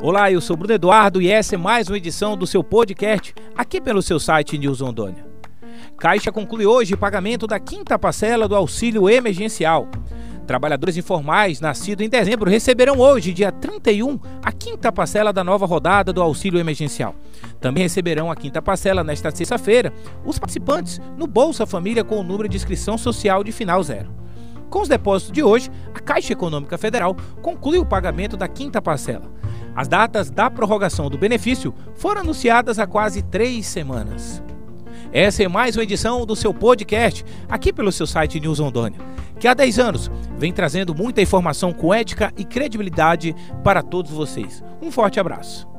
Olá, eu sou Bruno Eduardo e essa é mais uma edição do seu podcast aqui pelo seu site News Rondônia. Caixa conclui hoje o pagamento da quinta parcela do auxílio emergencial. Trabalhadores informais nascidos em dezembro receberão hoje, dia 31, a quinta parcela da nova rodada do auxílio emergencial. Também receberão a quinta parcela nesta sexta-feira os participantes no Bolsa Família com o número de inscrição social de final zero. Com os depósitos de hoje, a Caixa Econômica Federal conclui o pagamento da quinta parcela. As datas da prorrogação do benefício foram anunciadas há quase três semanas. Essa é mais uma edição do seu podcast, aqui pelo seu site News Rondônia, que há 10 anos vem trazendo muita informação com ética e credibilidade para todos vocês. Um forte abraço.